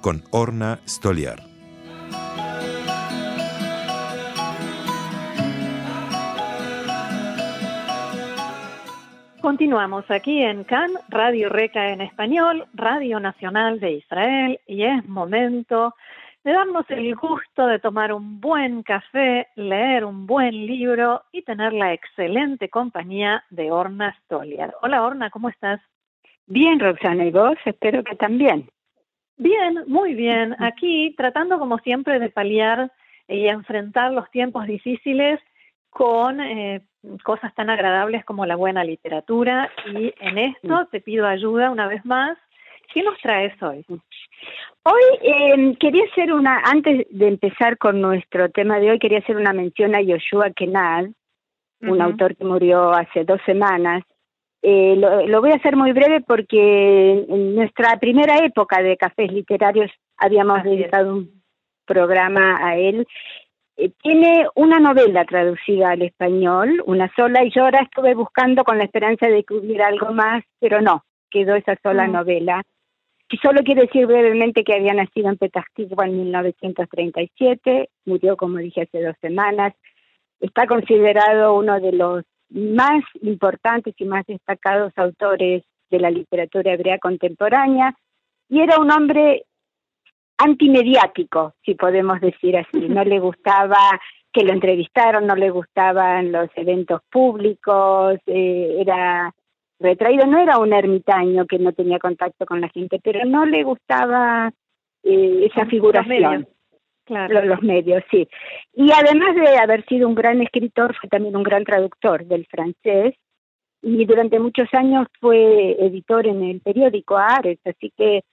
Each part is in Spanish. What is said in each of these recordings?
con Orna Stoliar. Continuamos aquí en CAN, Radio Reca en español, Radio Nacional de Israel, y es momento de darnos el gusto de tomar un buen café, leer un buen libro y tener la excelente compañía de Orna Stoliar. Hola Orna, ¿cómo estás? Bien, Roxana, ¿y vos? Espero que también. Bien, muy bien. Aquí tratando como siempre de paliar y enfrentar los tiempos difíciles con eh, cosas tan agradables como la buena literatura y en esto te pido ayuda una vez más. ¿Qué nos traes hoy? Hoy eh, quería hacer una, antes de empezar con nuestro tema de hoy, quería hacer una mención a Yoshua Kenad, un autor que murió hace dos semanas. Eh, lo, voy a hacer muy breve porque en nuestra primera época de cafés literarios habíamos dedicado un programa a él. Eh, tiene una novela traducida al español, una sola, y yo ahora estuve buscando con la esperanza de que hubiera algo más, pero no, quedó esa sola mm. novela. Y solo quiero decir brevemente que había nacido en Petahtigua en 1937, murió, como dije, hace dos semanas. Está considerado uno de los más importantes y más destacados autores de la literatura hebrea contemporánea y era un hombre antimediático, si podemos decir así. No le gustaba que lo entrevistaron, no le gustaban los eventos públicos, eh, era retraído, no era un ermitaño que no tenía contacto con la gente, pero no le gustaba eh, esa figuración. Claro. Los, medios, sí. Y además de haber sido un gran escritor, fue también un gran traductor del francés y durante muchos años fue editor en el periódico Ares, así que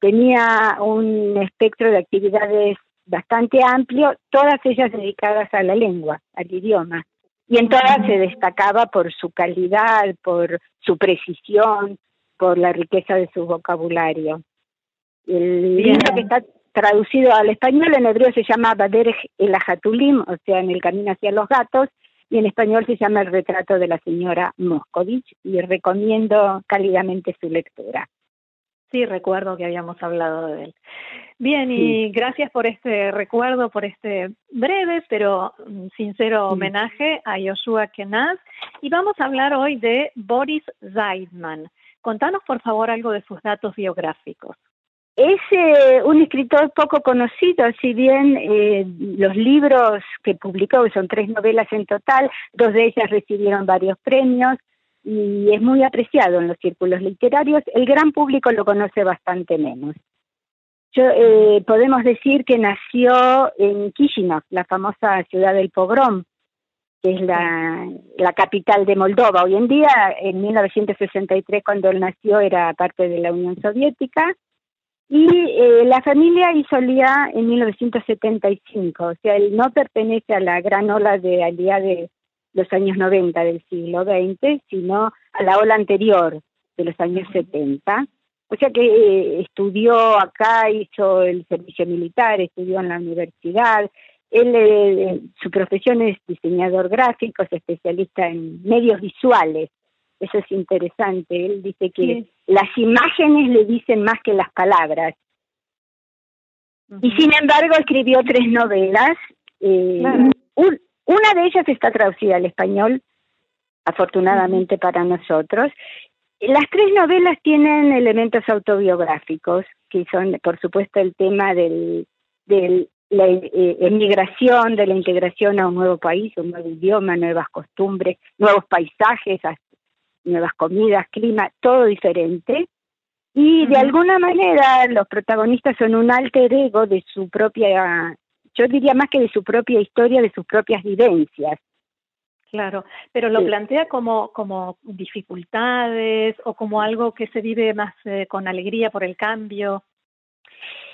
tenía un espectro de actividades bastante amplio, todas ellas dedicadas a la lengua, al idioma y en todas se destacaba por su calidad, por su precisión, por la riqueza de su vocabulario. El libro que está traducido al español en hebreo se llama Baderech el Ajatulim, o sea, en el camino hacia los gatos, y en español se llama El retrato de la señora Moscovich, y recomiendo cálidamente su lectura. Sí, recuerdo que habíamos hablado de él. Bien, y gracias por este recuerdo, por este breve pero mm, sincero homenaje a Joshua Kenaz. Y vamos a hablar hoy de Boris Zeidman. Contanos, por favor, algo de sus datos biográficos. Es eh, un escritor poco conocido, si bien eh, los libros que publicó, son tres novelas en total, dos de ellas recibieron varios premios, y es muy apreciado en los círculos literarios. El gran público lo conoce bastante menos. Yo, eh, podemos decir que nació en Kishinev, la famosa ciudad del pogrom, que es la, la capital de Moldova. Hoy en día, en 1963, cuando él nació, era parte de la Unión Soviética. Y eh, la familia hizo Alía en 1975, o sea, él no pertenece a la gran ola de Alía de los años 90 del siglo XX, sino a la ola anterior de los años 70. O sea que eh, estudió acá, hizo el servicio militar, estudió en la universidad. Él, eh, su profesión es diseñador gráfico, es especialista en medios visuales. Eso es interesante. Él dice que las imágenes le dicen más que las palabras. Y sin embargo escribió tres novelas. Eh, una de ellas está traducida al español, afortunadamente para nosotros. Las tres novelas tienen elementos autobiográficos, que son, por supuesto, el tema de la eh, emigración, de la integración a un nuevo país, un nuevo idioma, nuevas costumbres, nuevos paisajes, nuevas comidas, clima, todo diferente. Y de alguna manera los protagonistas son un alter ego de su propia yo diría más que de su propia historia, de sus propias vivencias. Claro, pero lo plantea como, como dificultades o como algo que se vive más eh, con alegría por el cambio.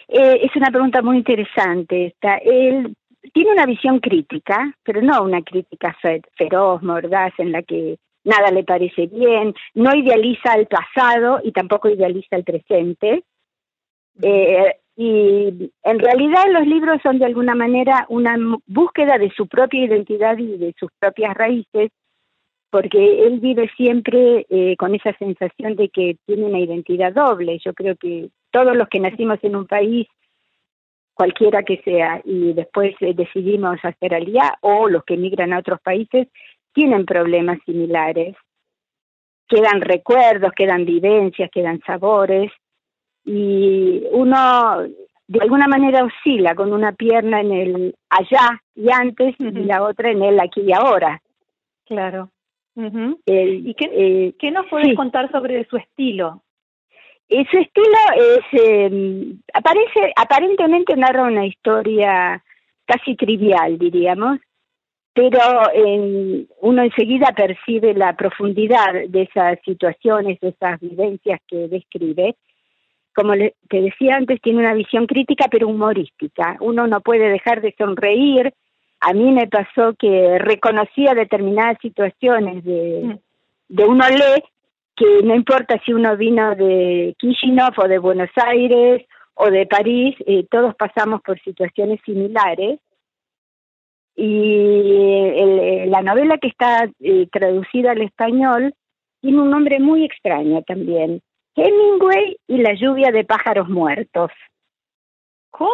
Eh, es una pregunta muy interesante esta. Él tiene una visión crítica, pero no una crítica feroz, mordaz, en la que nada le parece bien, no idealiza el pasado y tampoco idealiza el presente. Eh, y en realidad los libros son de alguna manera una búsqueda de su propia identidad y de sus propias raíces, porque él vive siempre eh, con esa sensación de que tiene una identidad doble. Yo creo que todos los que nacimos en un país, cualquiera que sea, y después eh, decidimos hacer alía, o los que emigran a otros países, tienen problemas similares. Quedan recuerdos, quedan vivencias, quedan sabores, y uno de alguna manera oscila con una pierna en el allá y antes y la otra en el aquí y ahora. Claro. ¿Y qué, eh, qué nos puedes contar sobre su estilo? Eh, su estilo es, em, aparece, aparentemente narra una historia casi trivial, diríamos, pero uno enseguida percibe la profundidad de esas situaciones, de esas vivencias que describe. Como te decía antes, tiene una visión crítica pero humorística. Uno no puede dejar de sonreír. A mí me pasó que reconocía determinadas situaciones de, mm. de uno lee que no importa si uno vino de Kishinev o de Buenos Aires o de París, eh, todos pasamos por situaciones similares. Y eh, la novela que está eh, traducida al español tiene un nombre muy extraño también. Hemingway y la lluvia de pájaros muertos. ¿Cómo?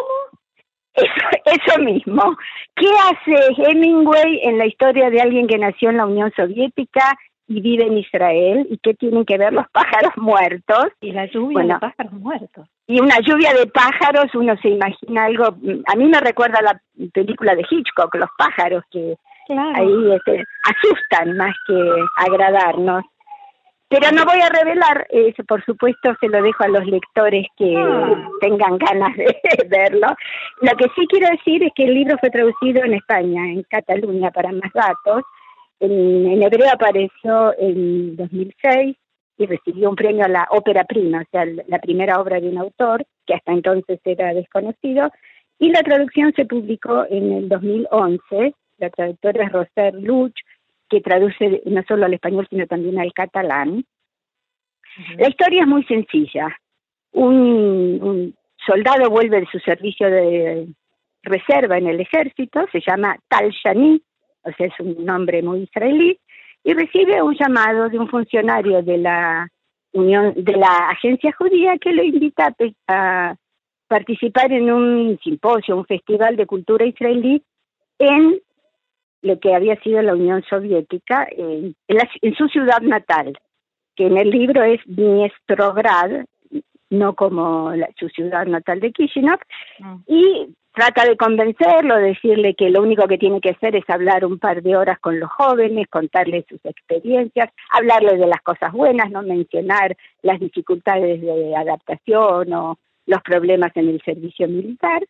Eso mismo. ¿Qué hace Hemingway en la historia de alguien que nació en la Unión Soviética y vive en Israel y qué tienen que ver los pájaros muertos. Y la lluvia de pájaros muertos. Y una lluvia de pájaros, uno se imagina algo, a mí me recuerda la película de Hitchcock, los pájaros que ahí este, asustan más que agradarnos. Pero no voy a revelar, eso por supuesto se lo dejo a los lectores que ah. tengan ganas de verlo. Lo que sí quiero decir es que el libro fue traducido en España, en Cataluña, para más datos, en, hebreo apareció en 2006 y recibió un premio a la ópera prima, o sea, la primera obra de un autor que hasta entonces era desconocido. Y la traducción se publicó en el 2011. La traductora es Roser Luch, que traduce no solo al español, sino también al catalán. La historia es muy sencilla. Un, un, soldado vuelve de su servicio de reserva en el ejército, se llama Tal Shani, o sea, es un nombre muy israelí, y recibe un llamado de un funcionario de la Unión, de la agencia judía que lo invita a, participar en un simposio, un festival de cultura israelí en lo que había sido la Unión Soviética, en, su ciudad natal, que en el libro es Dniestrograd, no como su ciudad natal de Kishinev, mm. y trata de convencerlo, decirle que lo único que tiene que hacer es hablar un par de horas con los jóvenes, contarles sus experiencias, hablarles de las cosas buenas, no mencionar las dificultades de adaptación o los problemas en el servicio militar.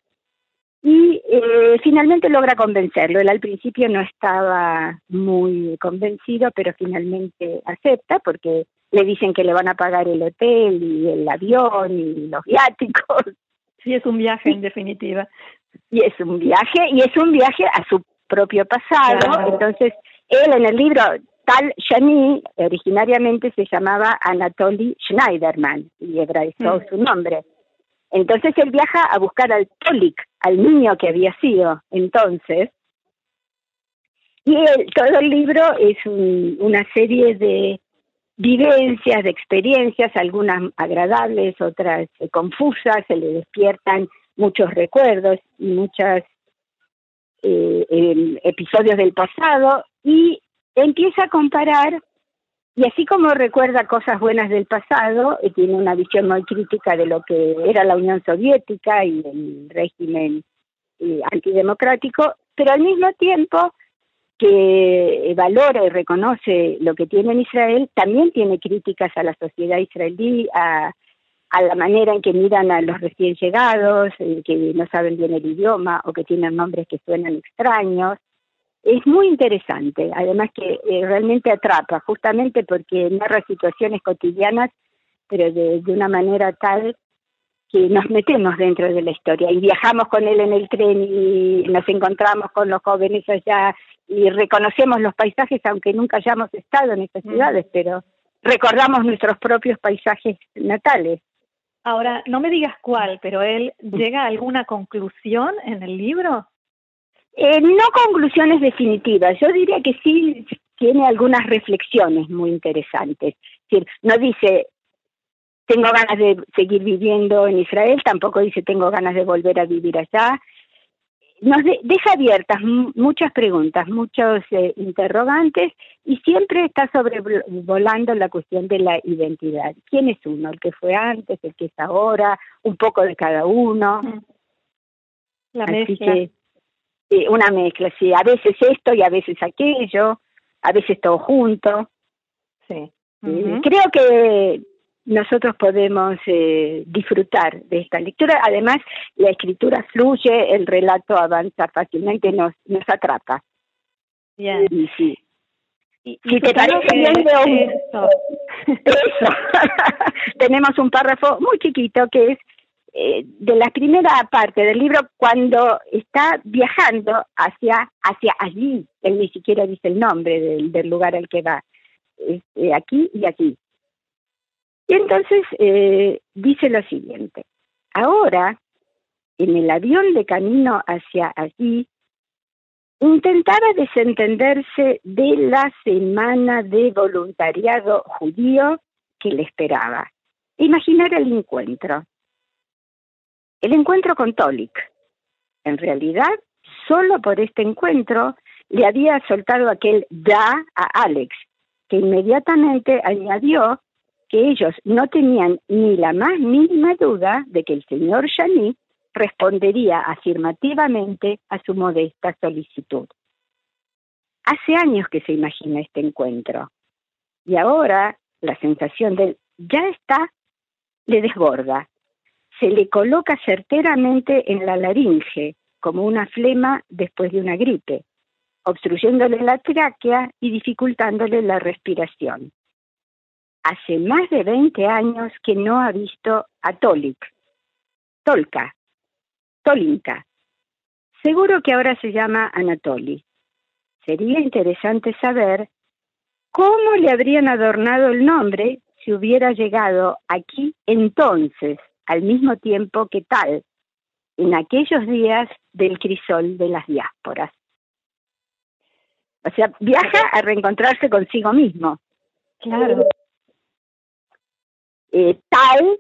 Y eh, finalmente logra convencerlo. Él al principio no estaba muy convencido, pero finalmente acepta porque le dicen que le van a pagar el hotel y el avión y los viáticos. Sí, es un viaje en definitiva y es un viaje, y es un viaje a su propio pasado. Entonces, él en el libro Tal Shani originariamente se llamaba Anatoly Schneiderman y hebraizó mm. su nombre. Entonces él viaja a buscar al Tolik, al niño que había sido entonces. Y todo el libro es una serie de vivencias, de experiencias, algunas agradables, otras confusas, se le despiertan muchos recuerdos y muchos eh, em, episodios del pasado y empieza a comparar y así como recuerda cosas buenas del pasado, eh, tiene una visión muy crítica de lo que era la Unión Soviética y el régimen eh, antidemocrático, pero al mismo tiempo que valora y reconoce lo que tiene en Israel, también tiene críticas a la sociedad israelí, a, a la manera en que miran a los recién llegados, que no saben bien el idioma o que tienen nombres que suenan extraños. Es muy interesante, además que eh, realmente atrapa, justamente porque narra situaciones cotidianas, pero de, una manera tal que nos metemos dentro de la historia y viajamos con él en el tren y nos encontramos con los jóvenes allá y reconocemos los paisajes aunque nunca hayamos estado en estas ciudades, pero recordamos nuestros propios paisajes natales. Ahora, no me digas cuál, pero él llega a alguna conclusión en el libro. Eh, no conclusiones definitivas, yo diría que sí tiene algunas reflexiones muy interesantes. Es decir, no dice tengo ganas de seguir viviendo en Israel, tampoco dice tengo ganas de volver a vivir allá. Nos deja abiertas muchas preguntas, muchos eh, interrogantes y siempre está sobrevolando la cuestión de la identidad. ¿Quién es uno? ¿El que fue antes? ¿El que es ahora? Un poco de cada uno. La mezcla. una mezcla, sí. A veces esto y a veces aquello, a veces todo junto. Sí. Creo que nosotros podemos eh, disfrutar de esta lectura. Además, la escritura fluye, el relato avanza fácilmente, nos, nos atrapa. Bien. sí. Si te parece bien, eso. tenemos un párrafo muy chiquito que es eh, de la primera parte del libro cuando está viajando hacia, hacia allí. Él ni siquiera dice el nombre del, del lugar al que va. Eh, aquí y aquí. Y entonces eh, dice lo siguiente, ahora, en el avión de camino hacia allí, intentaba desentenderse de la semana de voluntariado judío que le esperaba. Imaginar el encuentro. El encuentro con Tolik. En realidad, solo por este encuentro le había soltado aquel da a Alex, que inmediatamente añadió que ellos no tenían ni la más mínima duda de que el señor respondería afirmativamente a su modesta solicitud. Hace años que se imagina este encuentro y ahora la sensación de ya está le desborda. Se le coloca certeramente en la laringe como una flema después de una gripe, obstruyéndole la tráquea y dificultándole la respiración hace más de 20 años que no ha visto a Tolik, Tolka, Tolinka. Seguro que ahora se llama Anatoly. Sería interesante saber cómo le habrían adornado el nombre si hubiera llegado aquí entonces, al mismo tiempo que tal, en aquellos días del crisol de las diásporas. O sea, viaja a reencontrarse consigo mismo. Claro. Eh, tal,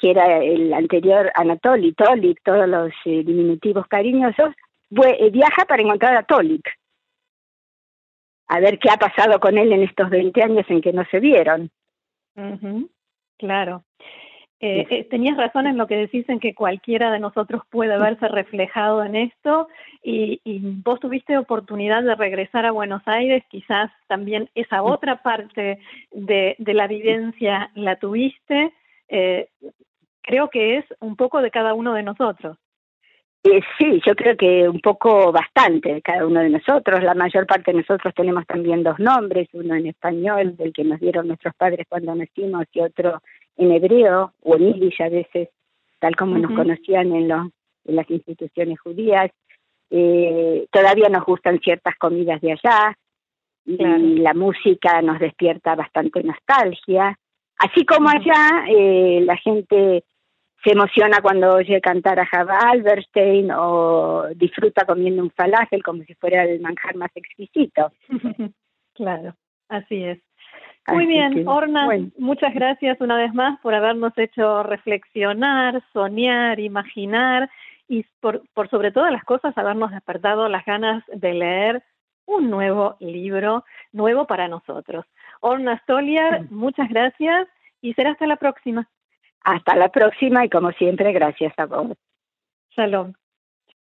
que era el anterior Anatoly, Tolik, todos los eh, diminutivos cariñosos, eh, viaja para encontrar a Tolik. A ver qué ha pasado con él en estos 20 años en que no se vieron. Claro. Eh, tenías razón en lo que decís en que cualquiera de nosotros puede verse reflejado en esto y, y, vos tuviste oportunidad de regresar a Buenos Aires, quizás también esa otra parte de, de la vivencia la tuviste. Eh, creo que es un poco de cada uno de nosotros. Eh, sí, yo creo que un poco bastante de cada uno de nosotros. La mayor parte de nosotros tenemos también dos nombres, uno en español, del que nos dieron nuestros padres cuando nacimos, y otro en hebreo o en yiddish a veces, tal como nos conocían en, los, en las instituciones judías. Eh, todavía nos gustan ciertas comidas de allá y la música nos despierta bastante nostalgia. Así como allá eh, la gente se emociona cuando oye cantar a Java Alberstein o disfruta comiendo un falafel como si fuera el manjar más exquisito. claro, así es. Muy bien, Orna, muchas gracias una vez más por habernos hecho reflexionar, soñar, imaginar y por, por sobre todas las cosas habernos despertado las ganas de leer un nuevo libro, nuevo para nosotros. Orna Stoliar, muchas gracias y será hasta la próxima. Hasta la próxima y como siempre, gracias a vos. Shalom.